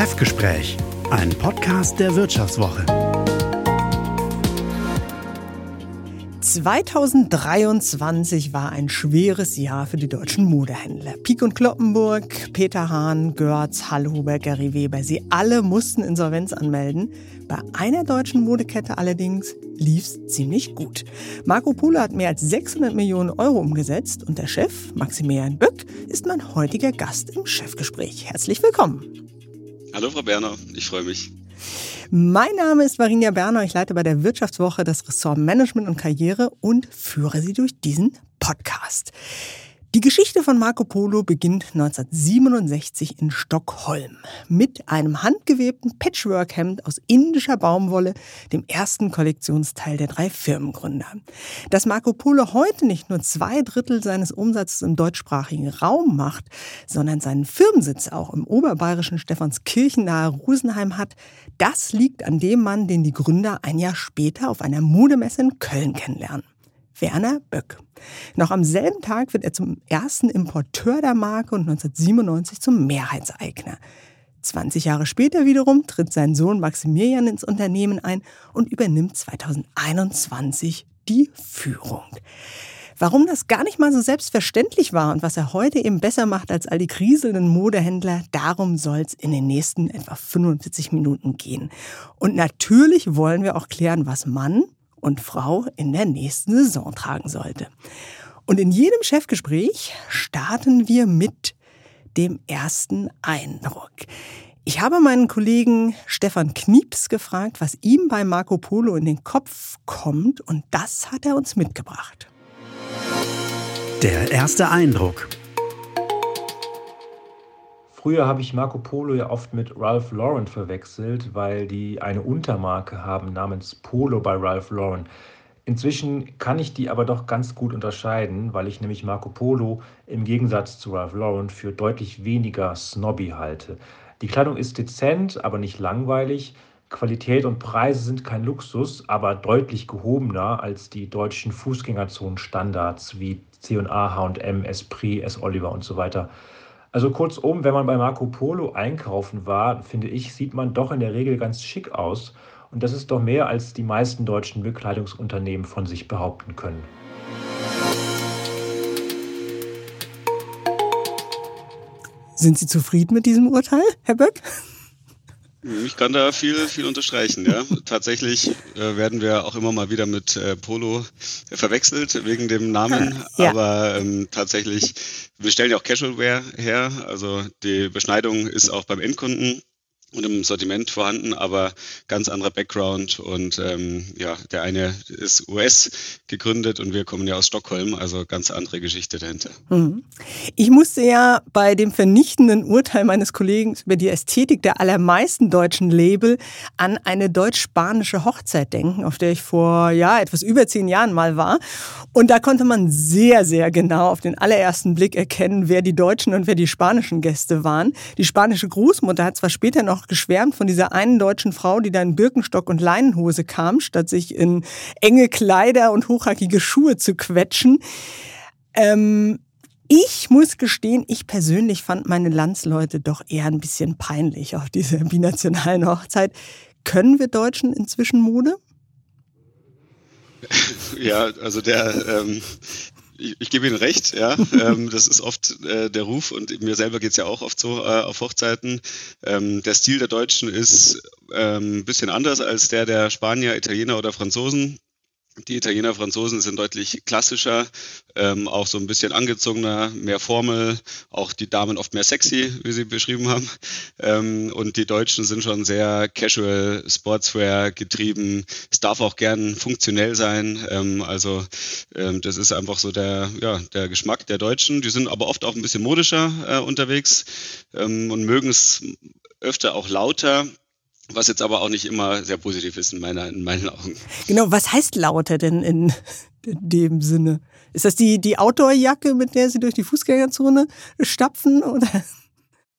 Chefgespräch, ein Podcast der Wirtschaftswoche. 2023 war ein schweres Jahr für die deutschen Modehändler. Pieck und Kloppenburg, Peter Hahn, Görz, Hallhuber, Gary Weber, sie alle mussten Insolvenz anmelden. Bei einer deutschen Modekette allerdings lief's ziemlich gut. Marco Polo hat mehr als 600 Millionen Euro umgesetzt und der Chef, Maximilian Böck, ist mein heutiger Gast im Chefgespräch. Herzlich willkommen. Hallo Frau Berner, ich freue mich. Mein Name ist Varinia Berner. Ich leite bei der Wirtschaftswoche das Ressort Management und Karriere und führe Sie durch diesen Podcast. Die Geschichte von Marco Polo beginnt 1967 in Stockholm mit einem handgewebten Patchwork-Hemd aus indischer Baumwolle, dem ersten Kollektionsteil der drei Firmengründer. Dass Marco Polo heute nicht nur zwei Drittel seines Umsatzes im deutschsprachigen Raum macht, sondern seinen Firmensitz auch im oberbayerischen Stephanskirchen nahe Rosenheim hat, das liegt an dem Mann, den die Gründer ein Jahr später auf einer Modemesse in Köln kennenlernen. Werner Böck. Noch am selben Tag wird er zum ersten Importeur der Marke und 1997 zum Mehrheitseigner. 20 Jahre später wiederum tritt sein Sohn Maximilian ins Unternehmen ein und übernimmt 2021 die Führung. Warum das gar nicht mal so selbstverständlich war und was er heute eben besser macht als all die kriselnden Modehändler, darum soll es in den nächsten etwa 45 Minuten gehen. Und natürlich wollen wir auch klären, was Mann und Frau in der nächsten Saison tragen sollte. Und in jedem Chefgespräch starten wir mit dem ersten Eindruck. Ich habe meinen Kollegen Stefan Knieps gefragt, was ihm bei Marco Polo in den Kopf kommt, und das hat er uns mitgebracht. Der erste Eindruck. Früher habe ich Marco Polo ja oft mit Ralph Lauren verwechselt, weil die eine Untermarke haben namens Polo bei Ralph Lauren. Inzwischen kann ich die aber doch ganz gut unterscheiden, weil ich nämlich Marco Polo im Gegensatz zu Ralph Lauren für deutlich weniger snobby halte. Die Kleidung ist dezent, aber nicht langweilig. Qualität und Preise sind kein Luxus, aber deutlich gehobener als die deutschen Fußgängerzonen-Standards wie C&A, H&M, Esprit, S. Oliver und so weiter. Also kurzum, wenn man bei Marco Polo einkaufen war, finde ich, sieht man doch in der Regel ganz schick aus. Und das ist doch mehr, als die meisten deutschen Bekleidungsunternehmen von sich behaupten können. Sind Sie zufrieden mit diesem Urteil, Herr Böck? Ich kann da viel, viel unterstreichen. Ja. Tatsächlich äh, werden wir auch immer mal wieder mit äh, Polo verwechselt wegen dem Namen. Ja. Aber ähm, tatsächlich, wir stellen ja auch Casual Wear her. Also die Beschneidung ist auch beim Endkunden und im Sortiment vorhanden, aber ganz anderer Background und ähm, ja, der eine ist US gegründet und wir kommen ja aus Stockholm, also ganz andere Geschichte dahinter. Mhm. Ich musste ja bei dem vernichtenden Urteil meines Kollegen über die Ästhetik der allermeisten deutschen Label an eine deutsch-spanische Hochzeit denken, auf der ich vor ja etwas über zehn Jahren mal war und da konnte man sehr sehr genau auf den allerersten Blick erkennen, wer die deutschen und wer die spanischen Gäste waren. Die spanische Großmutter hat zwar später noch noch geschwärmt von dieser einen deutschen Frau, die da in Birkenstock und Leinenhose kam, statt sich in enge Kleider und hochhackige Schuhe zu quetschen. Ähm, ich muss gestehen, ich persönlich fand meine Landsleute doch eher ein bisschen peinlich auf dieser binationalen Hochzeit. Können wir Deutschen inzwischen Mode? Ja, also der, ähm, ich, ich gebe Ihnen recht, ja. ähm, das ist oft äh, der Ruf und mir selber geht's ja auch oft so äh, auf Hochzeiten. Ähm, der Stil der Deutschen ist ähm, ein bisschen anders als der der Spanier, Italiener oder Franzosen. Die Italiener, Franzosen sind deutlich klassischer, ähm, auch so ein bisschen angezogener, mehr Formel, auch die Damen oft mehr sexy, wie sie beschrieben haben. Ähm, und die Deutschen sind schon sehr casual, Sportswear getrieben. Es darf auch gern funktionell sein. Ähm, also ähm, das ist einfach so der, ja, der Geschmack der Deutschen. Die sind aber oft auch ein bisschen modischer äh, unterwegs ähm, und mögen es öfter auch lauter. Was jetzt aber auch nicht immer sehr positiv ist in, meiner, in meinen Augen. Genau, was heißt lauter denn in, in dem Sinne? Ist das die, die Outdoor-Jacke, mit der Sie durch die Fußgängerzone stapfen? Oder?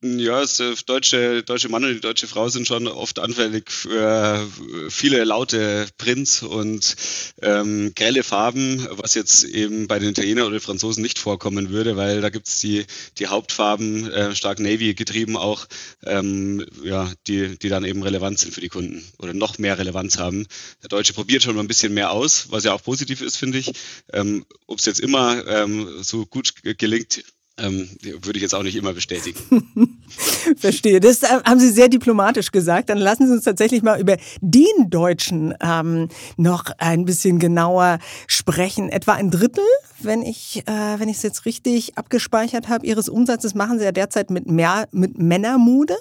Ja, das äh, deutsche, deutsche Mann und die deutsche Frau sind schon oft anfällig für viele laute Prints und ähm, grelle Farben, was jetzt eben bei den Italienern oder den Franzosen nicht vorkommen würde, weil da gibt's die, die Hauptfarben, äh, stark Navy getrieben auch, ähm, ja, die, die dann eben relevant sind für die Kunden oder noch mehr Relevanz haben. Der Deutsche probiert schon mal ein bisschen mehr aus, was ja auch positiv ist, finde ich. Ähm, Ob es jetzt immer ähm, so gut gelingt, ähm, würde ich jetzt auch nicht immer bestätigen. Verstehe. Das äh, haben Sie sehr diplomatisch gesagt. Dann lassen Sie uns tatsächlich mal über den Deutschen ähm, noch ein bisschen genauer sprechen. Etwa ein Drittel, wenn ich äh, wenn ich es jetzt richtig abgespeichert habe, Ihres Umsatzes machen Sie ja derzeit mit mehr mit Männermode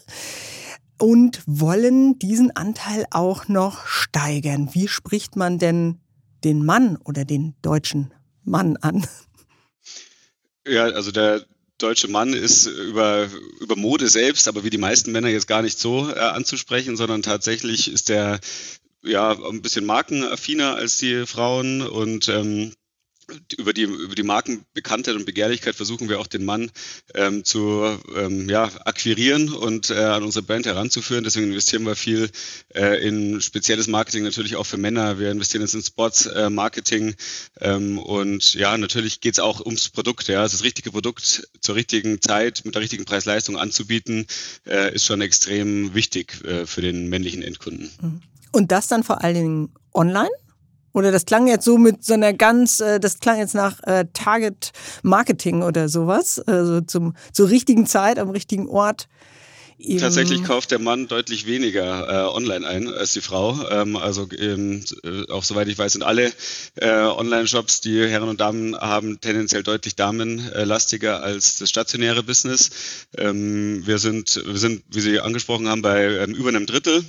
und wollen diesen Anteil auch noch steigern. Wie spricht man denn den Mann oder den deutschen Mann an? Ja, also der deutsche Mann ist über, über Mode selbst, aber wie die meisten Männer jetzt gar nicht so äh, anzusprechen, sondern tatsächlich ist der ja ein bisschen markenaffiner als die Frauen und ähm, über die, über die Markenbekanntheit und Begehrlichkeit versuchen wir auch den Mann ähm, zu ähm, ja, akquirieren und äh, an unsere Brand heranzuführen. Deswegen investieren wir viel äh, in spezielles Marketing, natürlich auch für Männer. Wir investieren jetzt in Sports-Marketing äh, ähm, und ja, natürlich geht es auch ums Produkt. Ja. Also das richtige Produkt zur richtigen Zeit mit der richtigen Preis-Leistung anzubieten, äh, ist schon extrem wichtig äh, für den männlichen Endkunden. Und das dann vor allen Dingen online? Oder das klang jetzt so mit so einer ganz, äh, das klang jetzt nach äh, Target Marketing oder sowas, also zum, zur richtigen Zeit am richtigen Ort. Tatsächlich kauft der Mann deutlich weniger äh, online ein als die Frau. Ähm, also ähm, auch soweit ich weiß, sind alle äh, Online-Shops, die Herren und Damen haben, tendenziell deutlich damenlastiger als das stationäre Business. Ähm, wir sind, wir sind, wie Sie angesprochen haben, bei ähm, über einem Drittel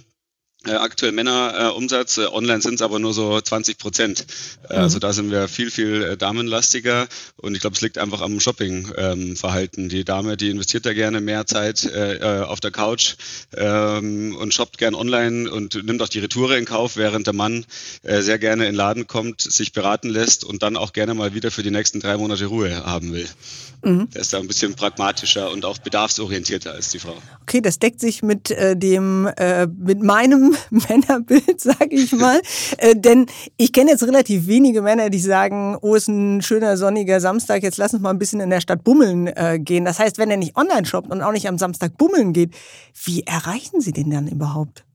äh, aktuell Männerumsatz, äh, online sind es aber nur so 20 Prozent. Äh, mhm. Also da sind wir viel, viel äh, damenlastiger und ich glaube, es liegt einfach am Shopping-Verhalten. Ähm, die Dame, die investiert da gerne mehr Zeit äh, äh, auf der Couch ähm, und shoppt gern online und nimmt auch die Retoure in Kauf, während der Mann äh, sehr gerne in den Laden kommt, sich beraten lässt und dann auch gerne mal wieder für die nächsten drei Monate Ruhe haben will. Mhm. Der ist da ein bisschen pragmatischer und auch bedarfsorientierter als die Frau. Okay, das deckt sich mit äh, dem, äh, mit meinem Männerbild, sage ich mal. äh, denn ich kenne jetzt relativ wenige Männer, die sagen, oh, ist ein schöner sonniger Samstag, jetzt lass uns mal ein bisschen in der Stadt bummeln äh, gehen. Das heißt, wenn er nicht online shoppt und auch nicht am Samstag bummeln geht, wie erreichen Sie den dann überhaupt?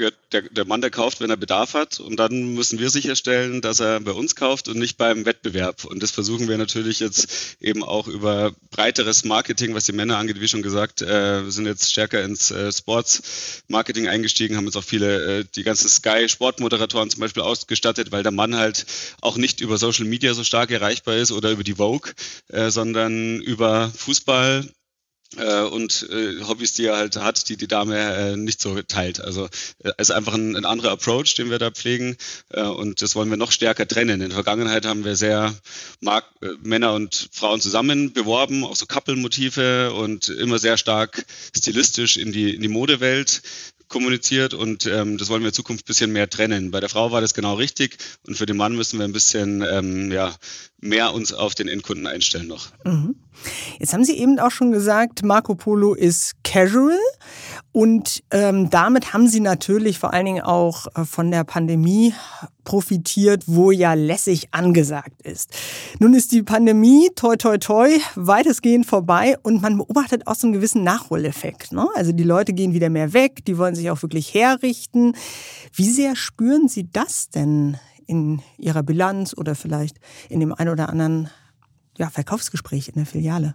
Ja, der, der Mann, der kauft, wenn er Bedarf hat. Und dann müssen wir sicherstellen, dass er bei uns kauft und nicht beim Wettbewerb. Und das versuchen wir natürlich jetzt eben auch über breiteres Marketing, was die Männer angeht, wie schon gesagt, äh, wir sind jetzt stärker ins äh, Sports-Marketing eingestiegen, haben jetzt auch viele, äh, die ganzen Sky-Sportmoderatoren zum Beispiel ausgestattet, weil der Mann halt auch nicht über Social Media so stark erreichbar ist oder über die Vogue, äh, sondern über Fußball, äh, und äh, Hobbys, die er halt hat, die die Dame äh, nicht so teilt. Also äh, ist einfach ein, ein anderer Approach, den wir da pflegen äh, und das wollen wir noch stärker trennen. In der Vergangenheit haben wir sehr Mark äh, Männer und Frauen zusammen beworben, auch so Couple-Motive und immer sehr stark stilistisch in die, in die Modewelt kommuniziert und ähm, das wollen wir in Zukunft ein bisschen mehr trennen. Bei der Frau war das genau richtig und für den Mann müssen wir ein bisschen ähm, ja, mehr uns auf den Endkunden einstellen noch. Mhm. Jetzt haben Sie eben auch schon gesagt, Marco Polo ist casual und ähm, damit haben Sie natürlich vor allen Dingen auch äh, von der Pandemie profitiert, wo ja lässig angesagt ist. Nun ist die Pandemie, toi toi toi, weitestgehend vorbei und man beobachtet auch so einen gewissen Nachholeffekt. Ne? Also die Leute gehen wieder mehr weg, die wollen sich auch wirklich herrichten. Wie sehr spüren Sie das denn in Ihrer Bilanz oder vielleicht in dem einen oder anderen ja, Verkaufsgespräch in der Filiale?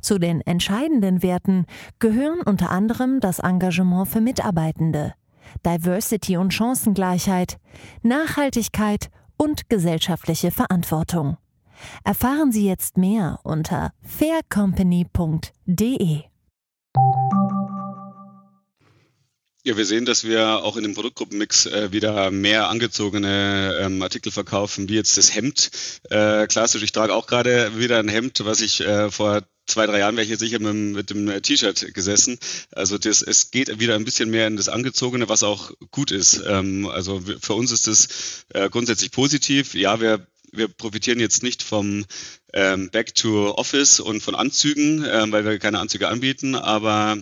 Zu den entscheidenden Werten gehören unter anderem das Engagement für Mitarbeitende, Diversity und Chancengleichheit, Nachhaltigkeit und gesellschaftliche Verantwortung. Erfahren Sie jetzt mehr unter faircompany.de. Ja, wir sehen, dass wir auch in dem Produktgruppenmix äh, wieder mehr angezogene ähm, Artikel verkaufen, wie jetzt das Hemd. Äh, klassisch, ich trage auch gerade wieder ein Hemd, was ich äh, vor zwei, drei Jahren wäre ich jetzt sicher mit, dem T-Shirt gesessen. Also das, es geht wieder ein bisschen mehr in das Angezogene, was auch gut ist. Ähm, also für uns ist das äh, grundsätzlich positiv. Ja, wir wir profitieren jetzt nicht vom ähm, Back to Office und von Anzügen, ähm, weil wir keine Anzüge anbieten, aber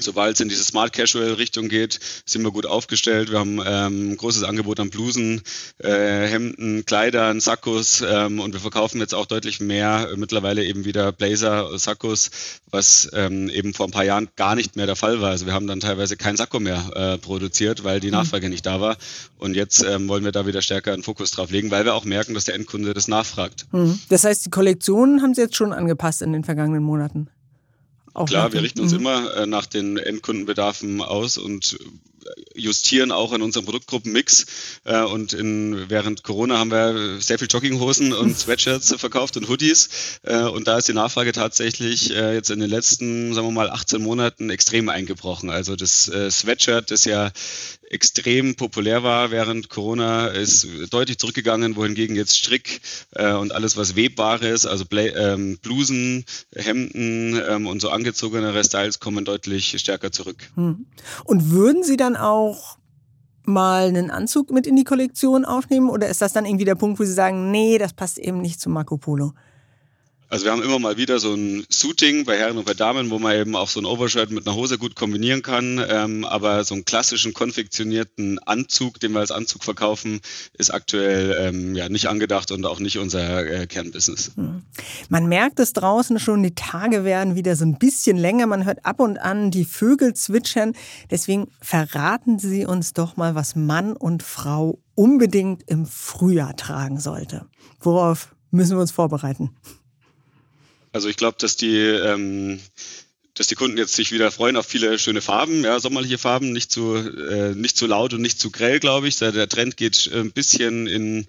Sobald es in diese Smart Casual Richtung geht, sind wir gut aufgestellt. Wir haben ähm, ein großes Angebot an Blusen, äh, Hemden, Kleidern, Sakkos ähm, und wir verkaufen jetzt auch deutlich mehr äh, mittlerweile eben wieder Blazer, Sakkos, was ähm, eben vor ein paar Jahren gar nicht mehr der Fall war. Also wir haben dann teilweise kein Sakko mehr äh, produziert, weil die mhm. Nachfrage nicht da war. Und jetzt ähm, wollen wir da wieder stärker einen Fokus drauf legen, weil wir auch merken, dass der Endkunde das nachfragt. Mhm. Das heißt, die Kollektionen haben Sie jetzt schon angepasst in den vergangenen Monaten? Auch Klar, wir richten uns mhm. immer äh, nach den Endkundenbedarfen aus und justieren auch an unserem Produktgruppenmix. Äh, und in, während Corona haben wir sehr viel Jogginghosen und Sweatshirts verkauft und Hoodies. Äh, und da ist die Nachfrage tatsächlich äh, jetzt in den letzten, sagen wir mal, 18 Monaten extrem eingebrochen. Also das äh, Sweatshirt, das ja extrem populär war während Corona, ist deutlich zurückgegangen, wohingegen jetzt Strick äh, und alles, was Webbares, also Bla ähm, Blusen, Hemden ähm, und so angezogenere Styles kommen deutlich stärker zurück. Hm. Und würden Sie dann auch mal einen Anzug mit in die Kollektion aufnehmen oder ist das dann irgendwie der Punkt, wo Sie sagen, nee, das passt eben nicht zu Marco Polo? Also wir haben immer mal wieder so ein Suiting bei Herren und bei Damen, wo man eben auch so ein Overshirt mit einer Hose gut kombinieren kann. Ähm, aber so einen klassischen konfektionierten Anzug, den wir als Anzug verkaufen, ist aktuell ähm, ja nicht angedacht und auch nicht unser äh, Kernbusiness. Hm. Man merkt es draußen schon, die Tage werden wieder so ein bisschen länger. Man hört ab und an die Vögel zwitschern. Deswegen verraten Sie uns doch mal, was Mann und Frau unbedingt im Frühjahr tragen sollte. Worauf müssen wir uns vorbereiten? Also ich glaube, dass die ähm, dass die Kunden jetzt sich wieder freuen auf viele schöne Farben, ja, sommerliche Farben, nicht zu, äh, nicht zu laut und nicht zu grell, glaube ich. Der Trend geht ein bisschen in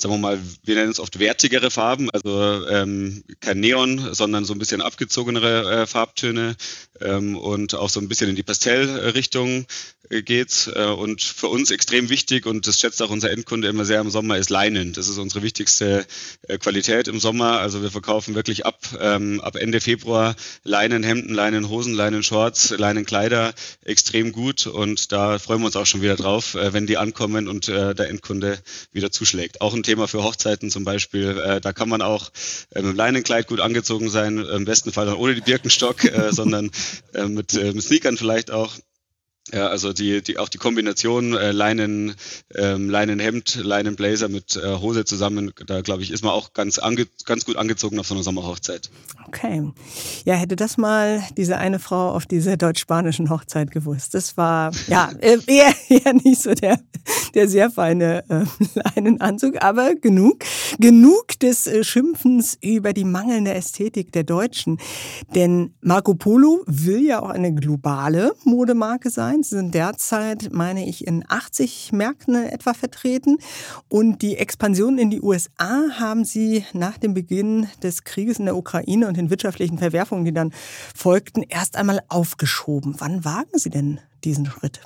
sagen wir mal, wir nennen es oft wertigere Farben, also ähm, kein Neon, sondern so ein bisschen abgezogenere äh, Farbtöne ähm, und auch so ein bisschen in die Pastellrichtung äh, geht's. Äh, und für uns extrem wichtig und das schätzt auch unser Endkunde immer sehr im Sommer ist Leinen. Das ist unsere wichtigste äh, Qualität im Sommer. Also wir verkaufen wirklich ab, ähm, ab Ende Februar Leinenhemden, Leinenhosen, Leinenshorts, Leinenkleider extrem gut und da freuen wir uns auch schon wieder drauf, äh, wenn die ankommen und äh, der Endkunde wieder zuschlägt. Auch ein Thema für Hochzeiten zum Beispiel. Äh, da kann man auch mit Leinenkleid gut angezogen sein, im besten Fall dann ohne die Birkenstock, sondern mit Sneakern vielleicht auch. Ja, also die, die auch die Kombination äh, Leinen, ähm, Leinenhemd, Leinenblazer mit äh, Hose zusammen, da glaube ich, ist man auch ganz, ange, ganz gut angezogen auf so einer Sommerhochzeit. Okay. Ja, hätte das mal diese eine Frau auf dieser deutsch-spanischen Hochzeit gewusst. Das war ja äh, eher, eher nicht so der, der sehr feine äh, Leinenanzug, aber genug, genug des äh, Schimpfens über die mangelnde Ästhetik der Deutschen. Denn Marco Polo will ja auch eine globale Modemarke sein. Sie sind derzeit, meine ich, in 80 Märkten etwa vertreten. Und die Expansion in die USA haben Sie nach dem Beginn des Krieges in der Ukraine und den wirtschaftlichen Verwerfungen, die dann folgten, erst einmal aufgeschoben. Wann wagen Sie denn diesen Schritt?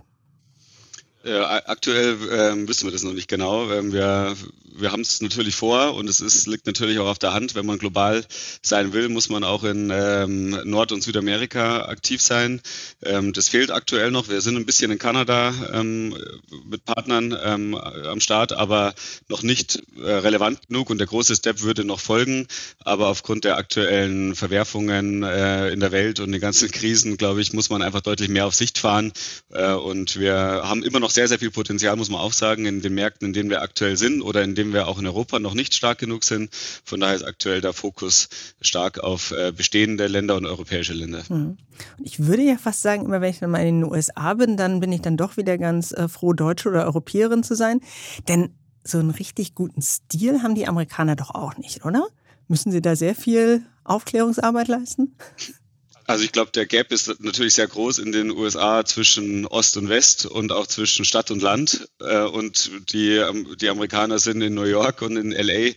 Äh, aktuell äh, wissen wir das noch nicht genau. Ähm, wir wir haben es natürlich vor und es ist, liegt natürlich auch auf der Hand. Wenn man global sein will, muss man auch in ähm, Nord- und Südamerika aktiv sein. Ähm, das fehlt aktuell noch. Wir sind ein bisschen in Kanada ähm, mit Partnern ähm, am Start, aber noch nicht äh, relevant genug und der große Step würde noch folgen. Aber aufgrund der aktuellen Verwerfungen äh, in der Welt und den ganzen Krisen, glaube ich, muss man einfach deutlich mehr auf Sicht fahren. Äh, und wir haben immer noch sehr, sehr viel Potenzial, muss man auch sagen, in den Märkten, in denen wir aktuell sind oder in denen wir auch in Europa noch nicht stark genug sind. Von daher ist aktuell der Fokus stark auf äh, bestehende Länder und europäische Länder. Hm. Ich würde ja fast sagen, immer wenn ich dann mal in den USA bin, dann bin ich dann doch wieder ganz äh, froh, Deutsche oder Europäerin zu sein. Denn so einen richtig guten Stil haben die Amerikaner doch auch nicht, oder? Müssen sie da sehr viel Aufklärungsarbeit leisten? Also ich glaube, der Gap ist natürlich sehr groß in den USA zwischen Ost und West und auch zwischen Stadt und Land. Äh, und die, ähm, die Amerikaner sind in New York und in LA,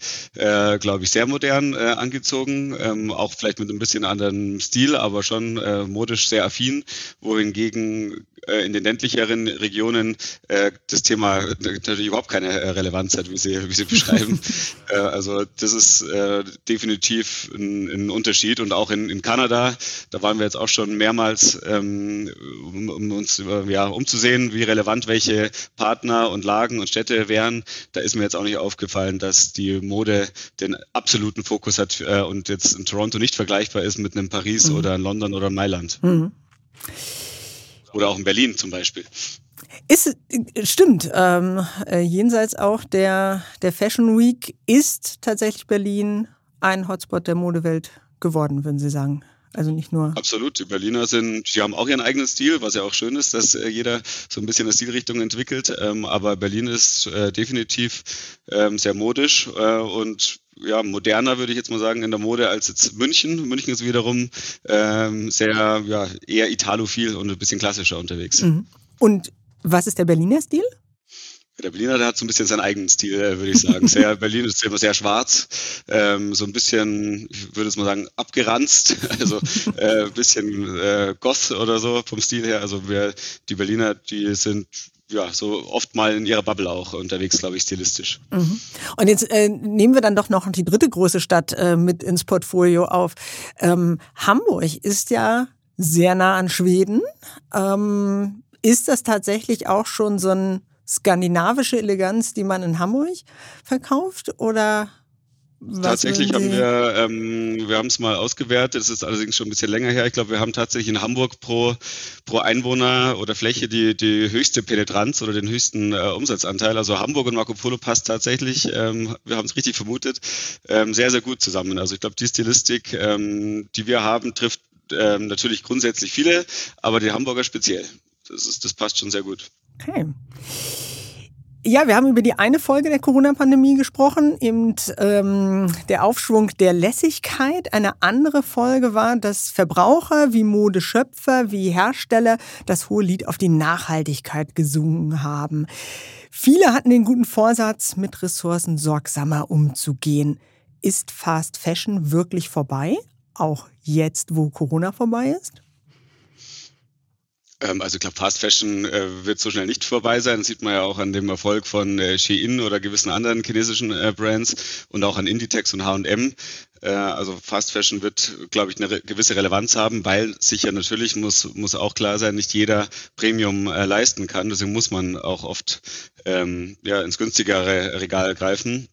äh, glaube ich, sehr modern äh, angezogen. Ähm, auch vielleicht mit ein bisschen anderen Stil, aber schon modisch sehr affin. Wohingegen in den ländlicheren Regionen äh, das Thema natürlich überhaupt keine äh, Relevanz hat, wie Sie, wie Sie beschreiben. äh, also das ist äh, definitiv ein, ein, Unterschied und auch in, in Kanada, da waren wir jetzt auch schon mehrmals, ähm, um, um, uns ja, umzusehen, wie relevant welche Partner und Lagen und Städte wären. Da ist mir jetzt auch nicht aufgefallen, dass die Mode den absoluten Fokus hat äh, und jetzt in Toronto nicht vergleichbar ist mit einem Paris mhm. oder in London oder in Mailand. Mhm. Oder auch in Berlin zum Beispiel. Ist, stimmt. Ähm, äh, jenseits auch der, der Fashion Week ist tatsächlich Berlin ein Hotspot der Modewelt geworden, würden Sie sagen. Also nicht nur. Absolut. Die Berliner sind, die haben auch ihren eigenen Stil, was ja auch schön ist, dass äh, jeder so ein bisschen eine Stilrichtung entwickelt. Ähm, aber Berlin ist äh, definitiv ähm, sehr modisch äh, und ja, moderner, würde ich jetzt mal sagen, in der Mode als jetzt München. München ist wiederum ähm, sehr, ja, eher italophil und ein bisschen klassischer unterwegs. Mhm. Und was ist der Berliner Stil? Der Berliner, der hat so ein bisschen seinen eigenen Stil, äh, würde ich sagen. Sehr, Berlin ist immer sehr schwarz, ähm, so ein bisschen, ich würde es mal sagen, abgeranzt, also äh, ein bisschen äh, Goth oder so vom Stil her. Also wir, die Berliner, die sind ja, so oft mal in ihrer Bubble auch unterwegs, glaube ich, stilistisch. Mhm. Und jetzt äh, nehmen wir dann doch noch die dritte große Stadt äh, mit ins Portfolio auf. Ähm, Hamburg ist ja sehr nah an Schweden. Ähm, ist das tatsächlich auch schon so eine skandinavische Eleganz, die man in Hamburg verkauft? Oder tatsächlich haben wir, ähm, wir haben es mal ausgewertet, es ist allerdings schon ein bisschen länger her. Ich glaube, wir haben tatsächlich in Hamburg pro, pro Einwohner oder Fläche die, die höchste Penetranz oder den höchsten äh, Umsatzanteil. Also Hamburg und Marco Polo passt tatsächlich, ähm, wir haben es richtig vermutet, ähm, sehr, sehr gut zusammen. Also ich glaube, die Stilistik, ähm, die wir haben, trifft ähm, natürlich grundsätzlich viele, aber die Hamburger speziell. Das, ist, das passt schon sehr gut. Okay. Ja, wir haben über die eine Folge der Corona-Pandemie gesprochen, eben ähm, der Aufschwung der Lässigkeit. Eine andere Folge war, dass Verbraucher wie Modeschöpfer, wie Hersteller das hohe Lied auf die Nachhaltigkeit gesungen haben. Viele hatten den guten Vorsatz, mit Ressourcen sorgsamer umzugehen. Ist Fast Fashion wirklich vorbei? Auch jetzt, wo Corona vorbei ist? Ähm, also ich glaube, Fast Fashion äh, wird so schnell nicht vorbei sein. Das sieht man ja auch an dem Erfolg von äh, Shein oder gewissen anderen chinesischen äh, Brands und auch an Inditex und H&M. Also Fast Fashion wird, glaube ich, eine gewisse Relevanz haben, weil sicher natürlich muss, muss auch klar sein, nicht jeder Premium äh, leisten kann. Deswegen muss man auch oft ähm, ja, ins günstigere Regal greifen.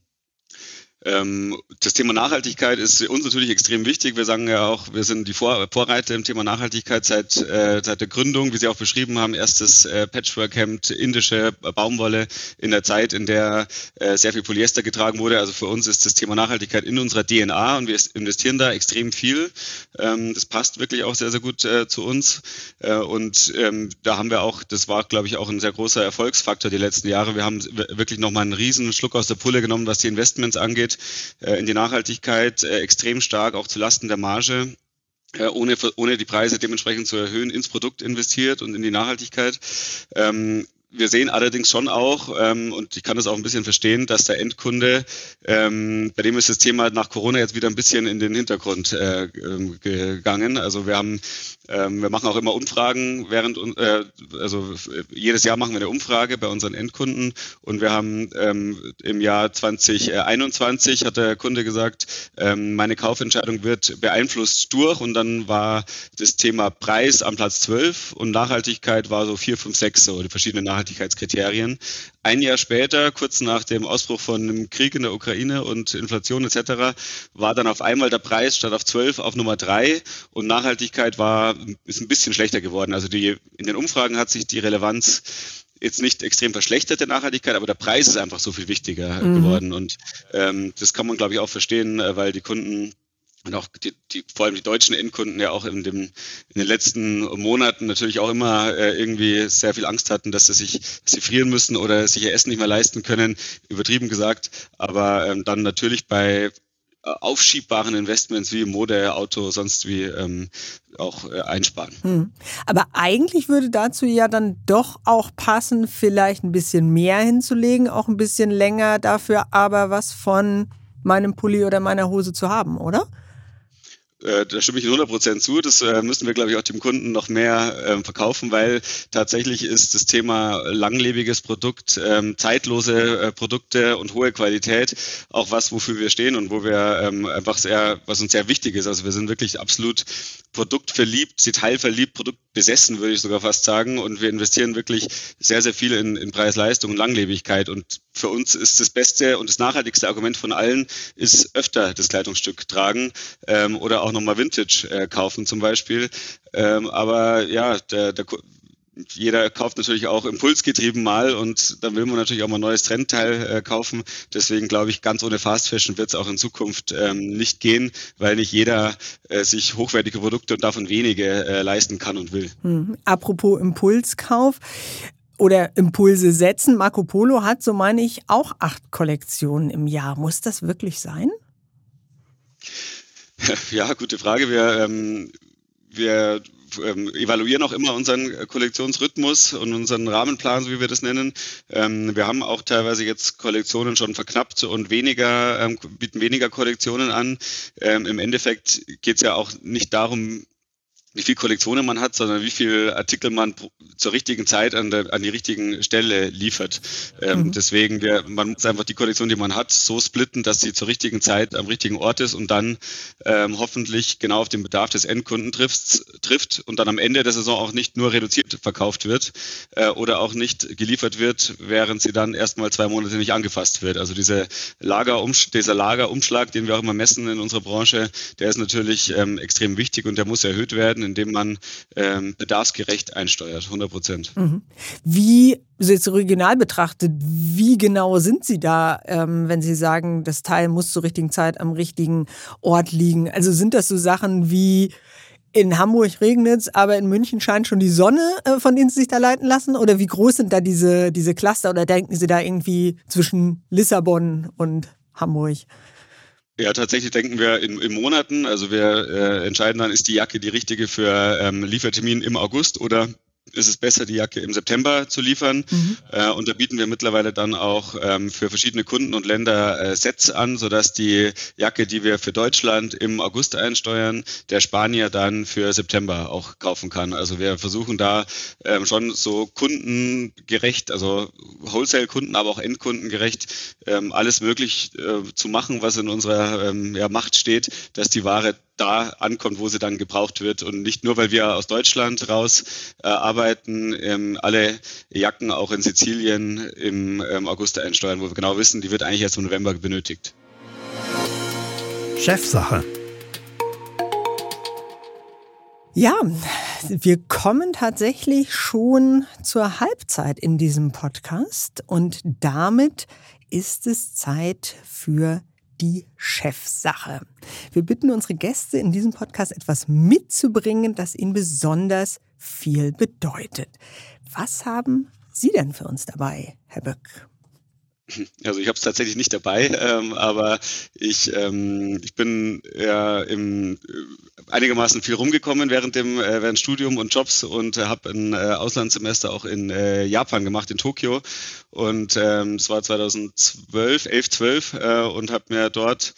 Ähm, das Thema Nachhaltigkeit ist uns natürlich extrem wichtig. Wir sagen ja auch, wir sind die Vor Vorreiter im Thema Nachhaltigkeit seit, äh, seit der Gründung, wie Sie auch beschrieben haben, erstes äh, Patchwork-Hemd, indische Baumwolle in der Zeit, in der äh, sehr viel Polyester getragen wurde. Also für uns ist das Thema Nachhaltigkeit in unserer DNA und wir investieren da extrem viel. Ähm, das passt wirklich auch sehr, sehr gut äh, zu uns. Äh, und ähm, da haben wir auch, das war, glaube ich, auch ein sehr großer Erfolgsfaktor die letzten Jahre. Wir haben wirklich nochmal einen riesen Schluck aus der Pulle genommen, was die Investments angeht geht äh, in die Nachhaltigkeit äh, extrem stark auch zu Lasten der Marge äh, ohne, ohne die Preise dementsprechend zu erhöhen, ins Produkt investiert und in die Nachhaltigkeit. Ähm, wir sehen allerdings schon auch, ähm, und ich kann das auch ein bisschen verstehen, dass der Endkunde, ähm, bei dem ist das Thema nach Corona jetzt wieder ein bisschen in den Hintergrund äh, ähm, gegangen. Also wir haben ähm, wir machen auch immer Umfragen während, äh, also jedes Jahr machen wir eine Umfrage bei unseren Endkunden und wir haben ähm, im Jahr 2021 hat der Kunde gesagt, ähm, meine Kaufentscheidung wird beeinflusst durch und dann war das Thema Preis am Platz 12 und Nachhaltigkeit war so 4, 5, 6 so die verschiedenen Nachhaltigkeitskriterien. Ein Jahr später, kurz nach dem Ausbruch von einem Krieg in der Ukraine und Inflation etc., war dann auf einmal der Preis statt auf 12 auf Nummer 3 und Nachhaltigkeit war ist ein bisschen schlechter geworden. Also die, in den Umfragen hat sich die Relevanz jetzt nicht extrem verschlechtert der Nachhaltigkeit, aber der Preis ist einfach so viel wichtiger mhm. geworden. Und ähm, das kann man, glaube ich, auch verstehen, äh, weil die Kunden und auch die, die, vor allem die deutschen Endkunden ja auch in, dem, in den letzten Monaten natürlich auch immer äh, irgendwie sehr viel Angst hatten, dass sie sich dass sie frieren müssen oder sich ihr Essen nicht mehr leisten können, übertrieben gesagt. Aber ähm, dann natürlich bei aufschiebbaren Investments wie Mode, Auto, sonst wie ähm, auch äh, einsparen. Hm. Aber eigentlich würde dazu ja dann doch auch passen, vielleicht ein bisschen mehr hinzulegen, auch ein bisschen länger dafür, aber was von meinem Pulli oder meiner Hose zu haben, oder? Äh, da stimme ich 100% zu. Das äh, müssen wir, glaube ich, auch dem Kunden noch mehr ähm, verkaufen, weil tatsächlich ist das Thema langlebiges Produkt, ähm, zeitlose äh, Produkte und hohe Qualität auch was, wofür wir stehen und wo wir ähm, einfach sehr, was uns sehr wichtig ist. Also wir sind wirklich absolut produktverliebt, detailverliebt, produktbesessen, würde ich sogar fast sagen. Und wir investieren wirklich sehr, sehr viel in, in Preis-Leistung und Langlebigkeit. Und für uns ist das beste und das nachhaltigste Argument von allen, ist öfter das Kleidungsstück tragen ähm, oder auch nochmal Vintage äh, kaufen zum Beispiel. Ähm, aber ja, der, der, jeder kauft natürlich auch impulsgetrieben mal und dann will man natürlich auch mal ein neues Trendteil äh, kaufen. Deswegen glaube ich, ganz ohne Fast Fashion wird es auch in Zukunft ähm, nicht gehen, weil nicht jeder äh, sich hochwertige Produkte und davon wenige äh, leisten kann und will. Hm. Apropos Impulskauf oder Impulse setzen. Marco Polo hat, so meine ich, auch acht Kollektionen im Jahr. Muss das wirklich sein? Ja, gute Frage. Wir, ähm, wir ähm, evaluieren auch immer unseren Kollektionsrhythmus und unseren Rahmenplan, so wie wir das nennen. Ähm, wir haben auch teilweise jetzt Kollektionen schon verknappt und weniger, ähm, bieten weniger Kollektionen an. Ähm, Im Endeffekt geht es ja auch nicht darum, wie viel Kollektionen man hat, sondern wie viel Artikel man zur richtigen Zeit an, der, an die richtigen Stelle liefert. Ähm, mhm. Deswegen, wir, man muss einfach die Kollektion, die man hat, so splitten, dass sie zur richtigen Zeit am richtigen Ort ist und dann ähm, hoffentlich genau auf den Bedarf des Endkunden trifft, trifft und dann am Ende der Saison auch nicht nur reduziert verkauft wird äh, oder auch nicht geliefert wird, während sie dann erstmal zwei Monate nicht angefasst wird. Also diese Lagerumsch dieser Lagerumschlag, den wir auch immer messen in unserer Branche, der ist natürlich ähm, extrem wichtig und der muss erhöht werden werden, indem man ähm, bedarfsgerecht einsteuert, 100 Prozent. Mhm. Wie, also jetzt regional betrachtet, wie genau sind Sie da, ähm, wenn Sie sagen, das Teil muss zur richtigen Zeit am richtigen Ort liegen? Also sind das so Sachen wie in Hamburg regnet es, aber in München scheint schon die Sonne, äh, von denen Sie sich da leiten lassen? Oder wie groß sind da diese, diese Cluster? Oder denken Sie da irgendwie zwischen Lissabon und Hamburg? Ja, tatsächlich denken wir in, in Monaten. Also wir äh, entscheiden dann, ist die Jacke die richtige für ähm, Liefertermin im August oder ist es besser, die Jacke im September zu liefern. Mhm. Äh, und da bieten wir mittlerweile dann auch ähm, für verschiedene Kunden und Länder äh, Sets an, sodass die Jacke, die wir für Deutschland im August einsteuern, der Spanier dann für September auch kaufen kann. Also wir versuchen da ähm, schon so kundengerecht, also Wholesale-Kunden, aber auch Endkundengerecht, ähm, alles möglich äh, zu machen, was in unserer ähm, ja, Macht steht, dass die Ware da ankommt, wo sie dann gebraucht wird. Und nicht nur, weil wir aus Deutschland raus äh, arbeiten, ähm, alle Jacken auch in Sizilien im ähm, August einsteuern, wo wir genau wissen, die wird eigentlich erst im November benötigt. Chefsache. Ja, wir kommen tatsächlich schon zur Halbzeit in diesem Podcast und damit ist es Zeit für die Chefsache. Wir bitten unsere Gäste in diesem Podcast etwas mitzubringen, das ihnen besonders viel bedeutet. Was haben Sie denn für uns dabei, Herr Böck? Also ich habe es tatsächlich nicht dabei, ähm, aber ich, ähm, ich bin ja im, äh, einigermaßen viel rumgekommen während dem äh, während Studium und Jobs und äh, habe ein äh, Auslandssemester auch in äh, Japan gemacht, in Tokio. Und ähm, es war 2012, 11, 12 äh, und habe mir dort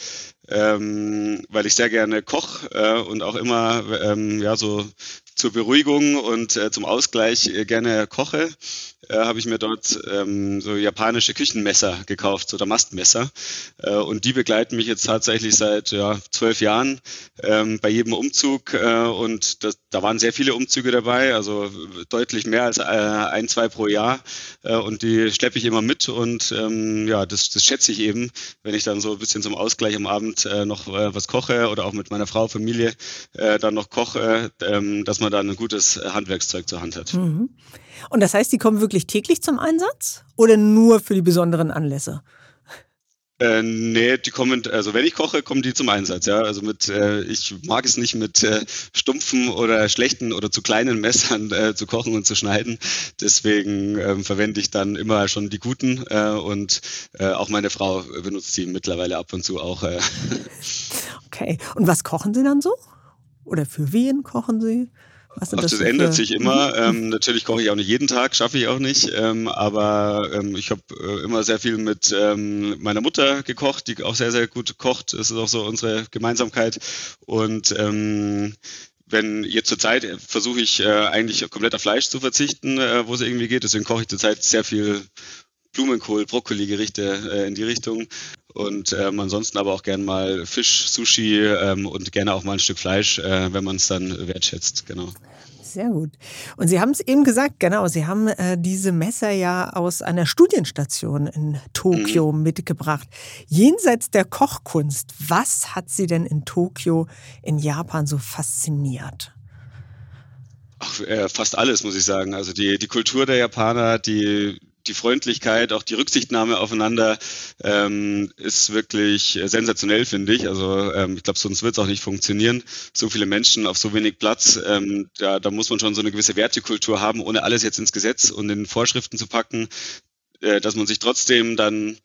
ähm, weil ich sehr gerne koch äh, und auch immer ähm, ja so zur Beruhigung und äh, zum Ausgleich äh, gerne koche, äh, habe ich mir dort ähm, so japanische Küchenmesser gekauft, so Damastmesser. Äh, und die begleiten mich jetzt tatsächlich seit ja, zwölf Jahren ähm, bei jedem Umzug. Äh, und das, da waren sehr viele Umzüge dabei, also deutlich mehr als äh, ein, zwei pro Jahr. Äh, und die schleppe ich immer mit. Und ähm, ja, das, das schätze ich eben, wenn ich dann so ein bisschen zum Ausgleich am Abend äh, noch äh, was koche oder auch mit meiner Frau, Familie äh, dann noch koche, äh, dass man dann ein gutes Handwerkszeug zur Hand hat. Mhm. Und das heißt, die kommen wirklich täglich zum Einsatz oder nur für die besonderen Anlässe? Äh, nee, die kommen, also wenn ich koche, kommen die zum Einsatz, ja. Also mit, äh, ich mag es nicht mit äh, stumpfen oder schlechten oder zu kleinen Messern äh, zu kochen und zu schneiden. Deswegen ähm, verwende ich dann immer schon die guten äh, und äh, auch meine Frau benutzt die mittlerweile ab und zu auch. Äh. Okay. Und was kochen Sie dann so? Oder für wen kochen Sie? Was Ach, das, das ändert sich immer. Mhm. Ähm, natürlich koche ich auch nicht jeden Tag, schaffe ich auch nicht. Ähm, aber ähm, ich habe äh, immer sehr viel mit ähm, meiner Mutter gekocht, die auch sehr, sehr gut kocht. Das ist auch so unsere Gemeinsamkeit. Und ähm, wenn jetzt zurzeit versuche ich äh, eigentlich komplett auf Fleisch zu verzichten, äh, wo es irgendwie geht. Deswegen koche ich zurzeit sehr viel Blumenkohl, Brokkoli-Gerichte äh, in die Richtung. Und ähm, ansonsten aber auch gern mal Fisch, Sushi ähm, und gerne auch mal ein Stück Fleisch, äh, wenn man es dann wertschätzt. Genau. Sehr gut. Und Sie haben es eben gesagt, genau, Sie haben äh, diese Messer ja aus einer Studienstation in Tokio mhm. mitgebracht. Jenseits der Kochkunst, was hat Sie denn in Tokio in Japan so fasziniert? Ach, äh, fast alles, muss ich sagen. Also die, die Kultur der Japaner, die, die Freundlichkeit, auch die Rücksichtnahme aufeinander ähm, ist wirklich sensationell, finde ich. Also ähm, ich glaube, sonst wird es auch nicht funktionieren. So viele Menschen auf so wenig Platz, ähm, da, da muss man schon so eine gewisse Wertekultur haben, ohne alles jetzt ins Gesetz und in Vorschriften zu packen. Äh, dass man sich trotzdem dann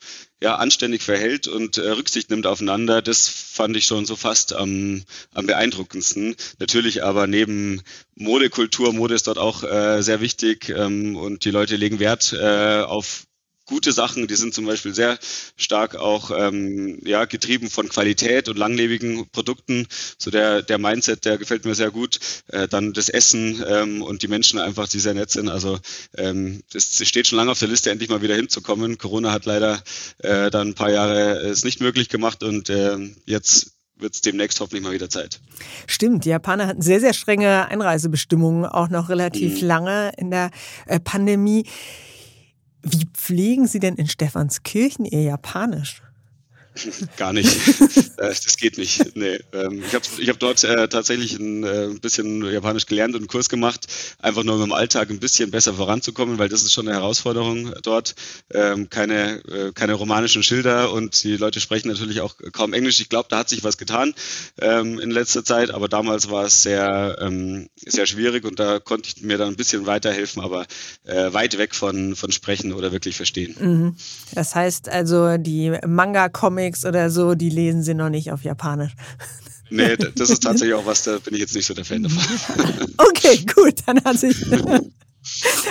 ja anständig verhält und äh, Rücksicht nimmt aufeinander, das fand ich schon so fast am, am beeindruckendsten. Natürlich aber neben Modekultur, Mode ist dort auch äh, sehr wichtig ähm, und die Leute legen Wert äh, auf gute Sachen. Die sind zum Beispiel sehr stark auch ähm, ja, getrieben von Qualität und langlebigen Produkten. So der, der Mindset, der gefällt mir sehr gut. Äh, dann das Essen ähm, und die Menschen einfach, die sehr nett sind. Also ähm, das steht schon lange auf der Liste, endlich mal wieder hinzukommen. Corona hat leider äh, dann ein paar Jahre es nicht möglich gemacht und äh, jetzt wird es demnächst hoffentlich mal wieder Zeit. Stimmt, die Japaner hatten sehr, sehr strenge Einreisebestimmungen, auch noch relativ mhm. lange in der äh, Pandemie. Wie pflegen Sie denn in Stephanskirchen Ihr Japanisch? Gar nicht. Äh, das geht nicht. Nee. Ähm, ich habe ich hab dort äh, tatsächlich ein äh, bisschen Japanisch gelernt und einen Kurs gemacht, einfach nur um im Alltag ein bisschen besser voranzukommen, weil das ist schon eine Herausforderung dort. Ähm, keine, keine romanischen Schilder und die Leute sprechen natürlich auch kaum Englisch. Ich glaube, da hat sich was getan ähm, in letzter Zeit, aber damals war es sehr, sehr schwierig und da konnte ich mir dann ein bisschen weiterhelfen, aber weit weg von, von Sprechen oder wirklich Verstehen. Mhm. Das heißt also, die Manga-Comics Comics oder so, die lesen sie noch nicht auf Japanisch. Nee, das ist tatsächlich auch was, da bin ich jetzt nicht so der Fan davon. Okay, gut, dann hat sich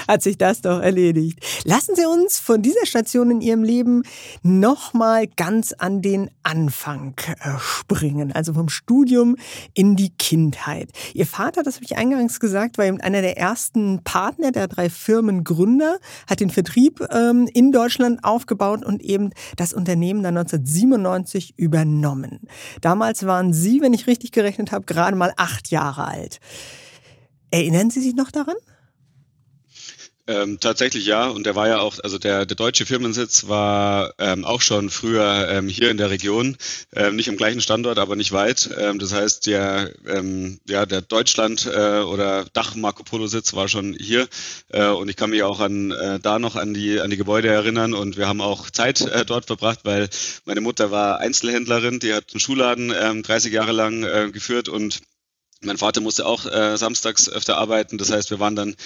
hat sich das doch erledigt. Lassen Sie uns von dieser Station in Ihrem Leben nochmal ganz an den Anfang äh, springen, also vom Studium in die Kindheit. Ihr Vater, das habe ich eingangs gesagt, war eben einer der ersten Partner der drei Firmengründer, hat den Vertrieb ähm, in Deutschland aufgebaut und eben das Unternehmen dann 1997 übernommen. Damals waren Sie, wenn ich richtig gerechnet habe, gerade mal acht Jahre alt. Erinnern Sie sich noch daran? Ähm, tatsächlich ja, und der war ja auch, also der, der deutsche Firmensitz war ähm, auch schon früher ähm, hier in der Region, ähm, nicht am gleichen Standort, aber nicht weit. Ähm, das heißt, der, ähm, ja, der Deutschland äh, oder Dach Marco Polo Sitz war schon hier. Äh, und ich kann mich auch an äh, da noch an die an die Gebäude erinnern. Und wir haben auch Zeit äh, dort verbracht, weil meine Mutter war Einzelhändlerin, die hat einen Schuhladen ähm, 30 Jahre lang äh, geführt. Und mein Vater musste auch äh, samstags öfter arbeiten. Das heißt, wir waren dann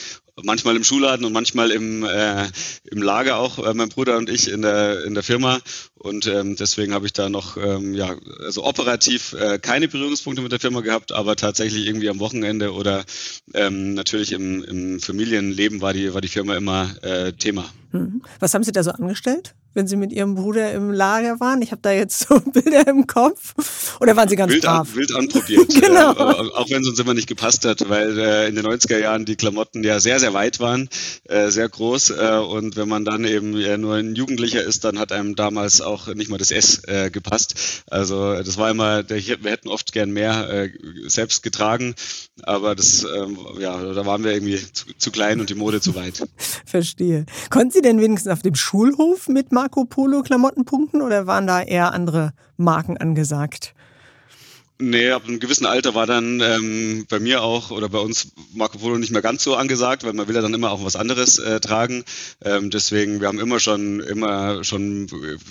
manchmal im Schulladen und manchmal im, äh, im Lager auch, äh, mein Bruder und ich in der, in der Firma. Und ähm, deswegen habe ich da noch ähm, ja, also operativ äh, keine Berührungspunkte mit der Firma gehabt, aber tatsächlich irgendwie am Wochenende oder ähm, natürlich im, im Familienleben war die, war die Firma immer äh, Thema. Mhm. Was haben Sie da so angestellt? Wenn Sie mit Ihrem Bruder im Lager waren? Ich habe da jetzt so Bilder im Kopf. Oder waren Sie ganz wild brav? An, wild anprobiert. genau. Ja, auch wenn es uns immer nicht gepasst hat, weil äh, in den 90er Jahren die Klamotten ja sehr, sehr weit waren, äh, sehr groß. Äh, und wenn man dann eben ja, nur ein Jugendlicher ist, dann hat einem damals auch nicht mal das S äh, gepasst. Also das war immer, der, wir hätten oft gern mehr äh, selbst getragen, aber das, ähm, ja, da waren wir irgendwie zu, zu klein und die Mode zu weit. Verstehe. Konnten Sie denn wenigstens auf dem Schulhof mitmachen? Marco Polo Klamottenpunkten oder waren da eher andere Marken angesagt? Nee, ab einem gewissen Alter war dann ähm, bei mir auch oder bei uns Marco Polo nicht mehr ganz so angesagt, weil man will ja dann immer auch was anderes äh, tragen. Ähm, deswegen, wir haben immer schon immer schon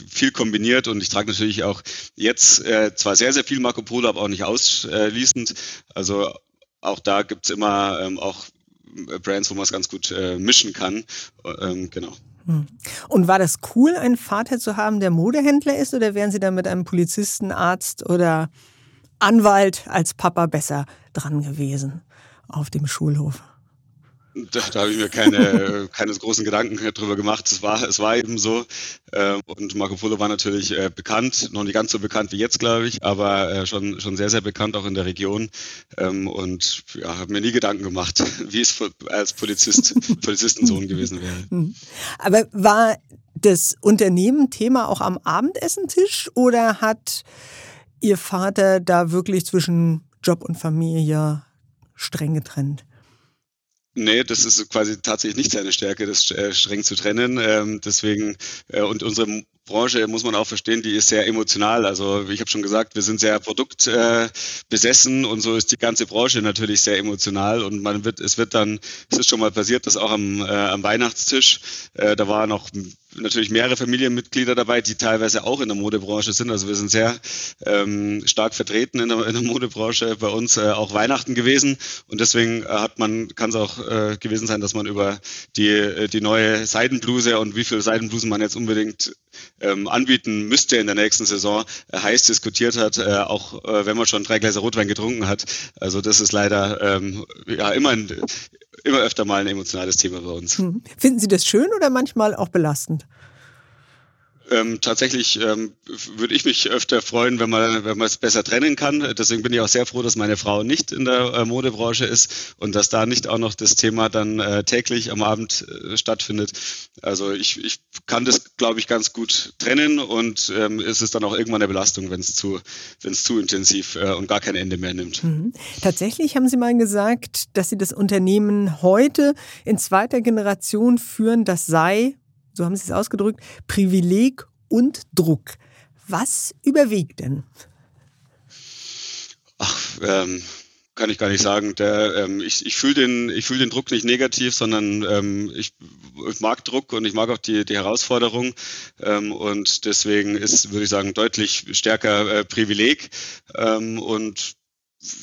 viel kombiniert und ich trage natürlich auch jetzt äh, zwar sehr, sehr viel Marco Polo, aber auch nicht ausschließend. Also auch da gibt's immer ähm, auch Brands, wo man es ganz gut äh, mischen kann. Ähm, genau. Hm. Und war das cool, einen Vater zu haben, der Modehändler ist, oder wären Sie da mit einem Polizisten, Arzt oder Anwalt als Papa besser dran gewesen auf dem Schulhof? Da, da habe ich mir keine, keine großen Gedanken drüber gemacht. Es war, es war eben so. Äh, und Marco Polo war natürlich äh, bekannt, noch nicht ganz so bekannt wie jetzt, glaube ich, aber äh, schon, schon sehr, sehr bekannt auch in der Region. Ähm, und ja, habe mir nie Gedanken gemacht, wie es als Polizist, Polizistensohn gewesen wäre. Hm. Aber war das Unternehmen Thema auch am Abendessentisch oder hat Ihr Vater da wirklich zwischen Job und Familie streng getrennt? Nee, das ist quasi tatsächlich nicht seine Stärke, das äh, streng zu trennen. Ähm, deswegen, äh, und unsere Branche, muss man auch verstehen, die ist sehr emotional. Also ich habe schon gesagt, wir sind sehr produktbesessen äh, und so ist die ganze Branche natürlich sehr emotional. Und man wird, es wird dann, es ist schon mal passiert, dass auch am, äh, am Weihnachtstisch, äh, da war noch natürlich mehrere Familienmitglieder dabei, die teilweise auch in der Modebranche sind. Also wir sind sehr ähm, stark vertreten in der, in der Modebranche bei uns äh, auch Weihnachten gewesen und deswegen äh, hat man kann es auch äh, gewesen sein, dass man über die äh, die neue Seidenbluse und wie viele Seidenblusen man jetzt unbedingt ähm, anbieten müsste in der nächsten Saison äh, heiß diskutiert hat, äh, auch äh, wenn man schon drei Gläser Rotwein getrunken hat. Also das ist leider ähm, ja immer ein, immer öfter mal ein emotionales Thema bei uns. Hm. Finden Sie das schön oder manchmal auch belastend? Ähm, tatsächlich ähm, würde ich mich öfter freuen, wenn man wenn man es besser trennen kann. Deswegen bin ich auch sehr froh, dass meine Frau nicht in der äh, Modebranche ist und dass da nicht auch noch das Thema dann äh, täglich am Abend äh, stattfindet. Also ich, ich kann das, glaube ich, ganz gut trennen und ähm, es ist dann auch irgendwann eine Belastung, wenn es zu wenn es zu intensiv äh, und gar kein Ende mehr nimmt. Mhm. Tatsächlich haben Sie mal gesagt, dass Sie das Unternehmen heute in zweiter Generation führen. Das sei so haben Sie es ausgedrückt, Privileg und Druck. Was überwiegt denn? Ach, ähm, kann ich gar nicht sagen. Der, ähm, ich ich fühle den, fühl den Druck nicht negativ, sondern ähm, ich, ich, mag Druck und ich mag auch die, die Herausforderung. Ähm, und deswegen ist, würde ich sagen, deutlich stärker äh, Privileg. Ähm, und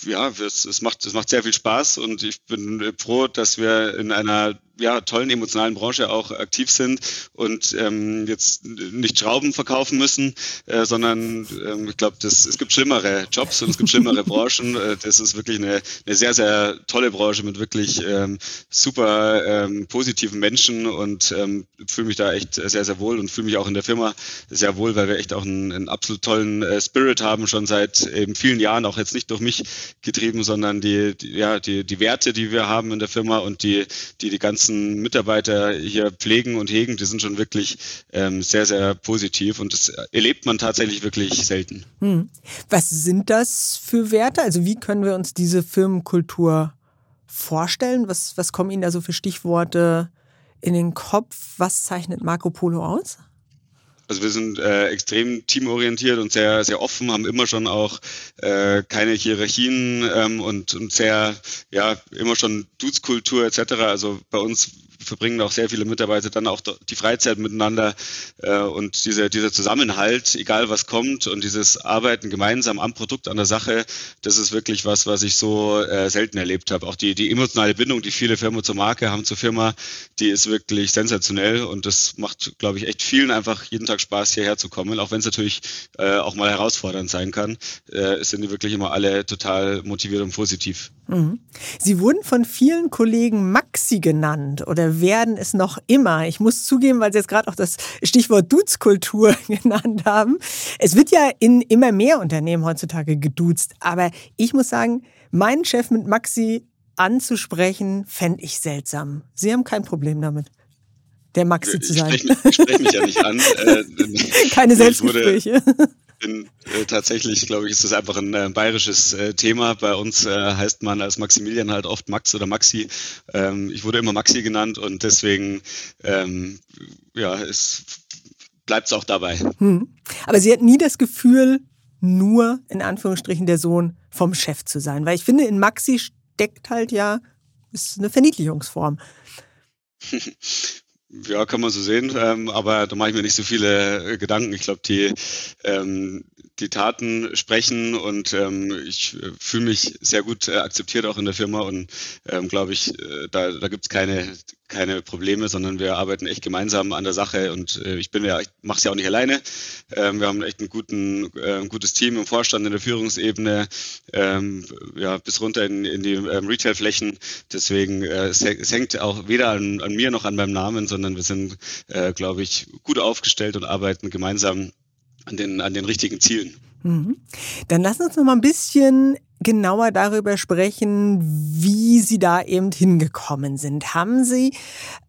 ja, es, es, macht, es macht sehr viel Spaß und ich bin froh, dass wir in einer ja, tollen emotionalen Branche auch aktiv sind und ähm, jetzt nicht Schrauben verkaufen müssen, äh, sondern ähm, ich glaube, es gibt schlimmere Jobs und es gibt schlimmere Branchen. Äh, das ist wirklich eine, eine sehr, sehr tolle Branche mit wirklich ähm, super ähm, positiven Menschen und ähm, fühle mich da echt sehr, sehr wohl und fühle mich auch in der Firma sehr wohl, weil wir echt auch einen, einen absolut tollen äh, Spirit haben, schon seit eben vielen Jahren, auch jetzt nicht durch mich getrieben, sondern die, die, ja, die, die Werte, die wir haben in der Firma und die, die, die ganzen ganzen Mitarbeiter hier pflegen und hegen, die sind schon wirklich ähm, sehr, sehr positiv und das erlebt man tatsächlich wirklich selten. Hm. Was sind das für Werte? Also wie können wir uns diese Firmenkultur vorstellen? Was, was kommen Ihnen da so für Stichworte in den Kopf? Was zeichnet Marco Polo aus? Also wir sind äh, extrem teamorientiert und sehr, sehr offen, haben immer schon auch äh, keine Hierarchien ähm, und, und sehr, ja, immer schon Dudeskultur etc. Also bei uns verbringen auch sehr viele Mitarbeiter dann auch die Freizeit miteinander äh, und diese, dieser Zusammenhalt, egal was kommt und dieses Arbeiten gemeinsam am Produkt, an der Sache, das ist wirklich was, was ich so äh, selten erlebt habe. Auch die, die emotionale Bindung, die viele Firmen zur Marke haben, zur Firma, die ist wirklich sensationell und das macht, glaube ich, echt vielen einfach jeden Tag Spaß, hierher zu kommen, auch wenn es natürlich äh, auch mal herausfordernd sein kann, äh, sind die wirklich immer alle total motiviert und positiv. Mhm. Sie wurden von vielen Kollegen Maxi genannt oder werden es noch immer. Ich muss zugeben, weil Sie jetzt gerade auch das Stichwort Duzkultur genannt haben. Es wird ja in immer mehr Unternehmen heutzutage geduzt. Aber ich muss sagen, meinen Chef mit Maxi anzusprechen, fände ich seltsam. Sie haben kein Problem damit der Maxi zu sein. Ich spreche sprech mich ja nicht an. Äh, Keine Selbstgespräche bin äh, tatsächlich, glaube ich, ist das einfach ein äh, bayerisches äh, Thema. Bei uns äh, heißt man als Maximilian halt oft Max oder Maxi. Ähm, ich wurde immer Maxi genannt und deswegen, ähm, ja, es bleibt es auch dabei. Hm. Aber Sie hatten nie das Gefühl, nur in Anführungsstrichen der Sohn vom Chef zu sein. Weil ich finde, in Maxi steckt halt ja, ist eine Verniedlichungsform. Ja, kann man so sehen, ähm, aber da mache ich mir nicht so viele äh, Gedanken. Ich glaube, die, ähm, die Taten sprechen und ähm, ich äh, fühle mich sehr gut äh, akzeptiert auch in der Firma und ähm, glaube ich, äh, da, da gibt es keine, keine Probleme, sondern wir arbeiten echt gemeinsam an der Sache und äh, ich bin ja, ich mache es ja auch nicht alleine. Ähm, wir haben echt einen guten, äh, ein gutes Team im Vorstand, in der Führungsebene, ähm, ja, bis runter in, in die ähm, Retailflächen. Deswegen äh, es hängt auch weder an, an mir noch an meinem Namen, sondern wir sind, äh, glaube ich, gut aufgestellt und arbeiten gemeinsam an den, an den richtigen Zielen. Mhm. Dann lass uns noch mal ein bisschen genauer darüber sprechen, wie Sie da eben hingekommen sind. Haben Sie,